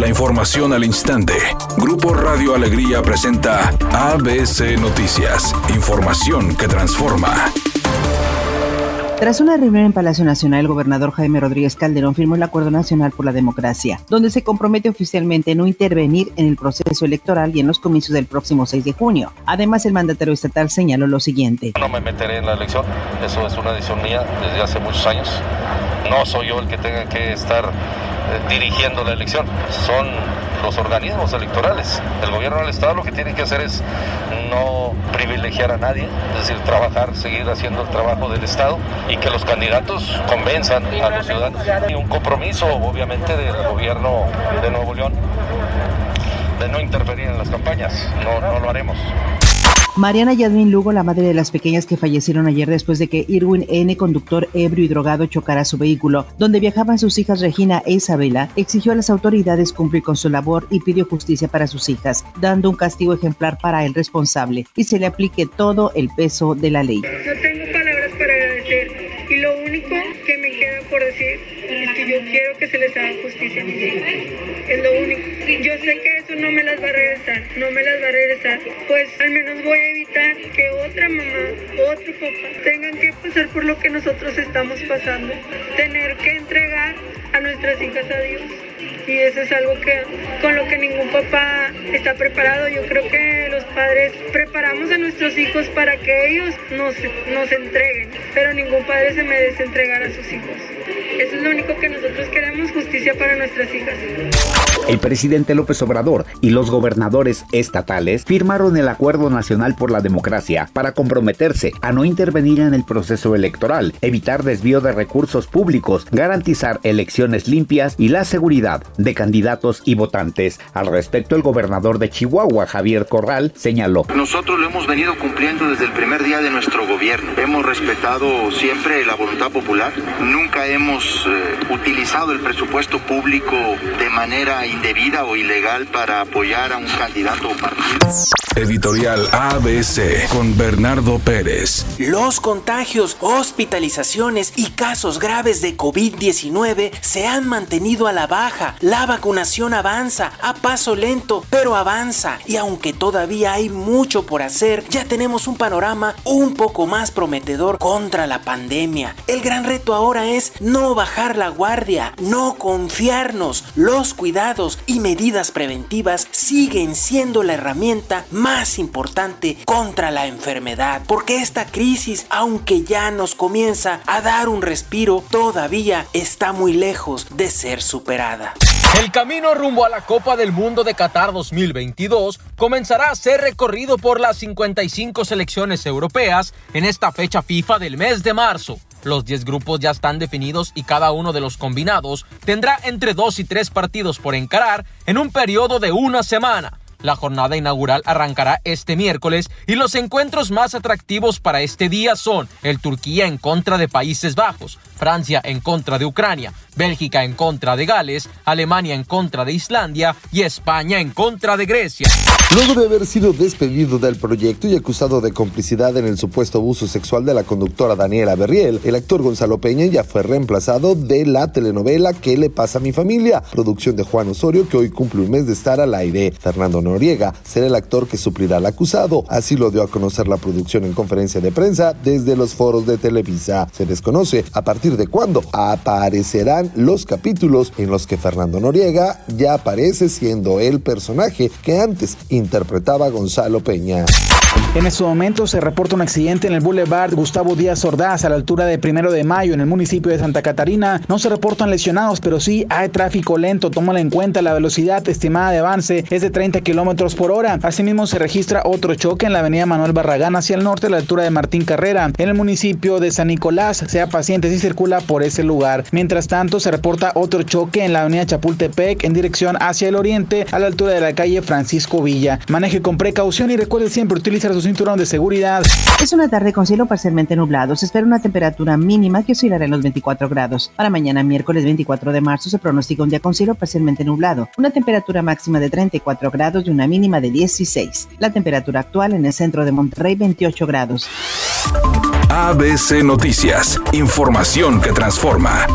La información al instante. Grupo Radio Alegría presenta ABC Noticias. Información que transforma. Tras una reunión en Palacio Nacional, el gobernador Jaime Rodríguez Calderón firmó el Acuerdo Nacional por la Democracia, donde se compromete oficialmente no intervenir en el proceso electoral y en los comicios del próximo 6 de junio. Además, el mandatario estatal señaló lo siguiente. No me meteré en la elección, eso es una decisión mía desde hace muchos años. No soy yo el que tenga que estar eh, dirigiendo la elección, son los organismos electorales. El gobierno del Estado lo que tiene que hacer es no privilegiar a nadie, es decir, trabajar, seguir haciendo el trabajo del Estado y que los candidatos convenzan a los ciudadanos. Y un compromiso, obviamente, del gobierno de Nuevo León de no interferir en las campañas. No, no lo haremos. Mariana Yadmin Lugo, la madre de las pequeñas que fallecieron ayer después de que Irwin N., conductor ebrio y drogado, chocara su vehículo, donde viajaban sus hijas Regina e Isabela, exigió a las autoridades cumplir con su labor y pidió justicia para sus hijas, dando un castigo ejemplar para el responsable y se le aplique todo el peso de la ley. No tengo palabras para agradecer y lo único que me queda por decir es que yo quiero que se les haga justicia a mis hijas. Es lo único. Yo sé que eso no me las va a regresar, no me las va a regresar. Pues al menos voy a evitar que otra mamá, otro papá tengan que pasar por lo que nosotros estamos pasando. Tener que entregar a nuestras hijas a Dios. Y eso es algo que con lo que ningún papá está preparado. Yo creo que los padres preparamos a nuestros hijos para que ellos nos, nos entreguen, pero ningún padre se merece entregar a sus hijos. Eso es lo único que nosotros queremos, justicia para nuestras hijas. El presidente López Obrador y los gobernadores estatales firmaron el Acuerdo Nacional por la Democracia para comprometerse a no intervenir en el proceso electoral, evitar desvío de recursos públicos, garantizar elecciones limpias y la seguridad de candidatos y votantes. Al respecto, el gobernador de Chihuahua, Javier Corral, señaló. Nosotros lo hemos venido cumpliendo desde el primer día de nuestro gobierno. Hemos respetado siempre la voluntad popular. Nunca hemos eh, utilizado el presupuesto público de manera indebida o ilegal para apoyar a un candidato o partido. Editorial ABC con Bernardo Pérez. Los contagios, hospitalizaciones y casos graves de COVID-19 se han mantenido a la baja. La vacunación avanza a paso lento, pero avanza. Y aunque todavía hay mucho por hacer, ya tenemos un panorama un poco más prometedor contra la pandemia. El gran reto ahora es no bajar la guardia, no confiarnos. Los cuidados y medidas preventivas siguen siendo la herramienta más importante contra la enfermedad. Porque esta crisis, aunque ya nos comienza a dar un respiro, todavía está muy lejos de ser superada. El camino rumbo a la Copa del Mundo de Qatar 2022 comenzará a ser recorrido por las 55 selecciones europeas en esta fecha FIFA del mes de marzo. Los 10 grupos ya están definidos y cada uno de los combinados tendrá entre 2 y 3 partidos por encarar en un periodo de una semana. La jornada inaugural arrancará este miércoles y los encuentros más atractivos para este día son el Turquía en contra de Países Bajos, Francia en contra de Ucrania, Bélgica en contra de Gales, Alemania en contra de Islandia y España en contra de Grecia. Luego de haber sido despedido del proyecto y acusado de complicidad en el supuesto abuso sexual de la conductora Daniela Berriel, el actor Gonzalo Peña ya fue reemplazado de la telenovela ¿Qué le pasa a mi familia? Producción de Juan Osorio que hoy cumple un mes de estar al aire. Fernando Noriega será el actor que suplirá al acusado. Así lo dio a conocer la producción en conferencia de prensa desde los foros de Televisa. Se desconoce a partir de cuándo aparecerán los capítulos en los que Fernando Noriega ya aparece siendo el personaje que antes interpretaba Gonzalo Peña. En este momento se reporta un accidente en el Boulevard Gustavo Díaz Ordaz a la altura de Primero de Mayo en el municipio de Santa Catarina. No se reportan lesionados, pero sí hay tráfico lento. Tómala en cuenta, la velocidad estimada de avance es de 30 kilómetros por hora. Asimismo, se registra otro choque en la avenida Manuel Barragán hacia el norte a la altura de Martín Carrera. En el municipio de San Nicolás, sea paciente si circula por ese lugar. Mientras tanto, se reporta otro choque en la avenida Chapultepec en dirección hacia el oriente a la altura de la calle Francisco Villa. Maneje con precaución y recuerde siempre utilizar su cinturón de seguridad. Es una tarde con cielo parcialmente nublado. Se espera una temperatura mínima que oscilará en los 24 grados. Para mañana, miércoles 24 de marzo, se pronostica un día con cielo parcialmente nublado. Una temperatura máxima de 34 grados y una mínima de 16. La temperatura actual en el centro de Monterrey, 28 grados. ABC Noticias. Información que transforma.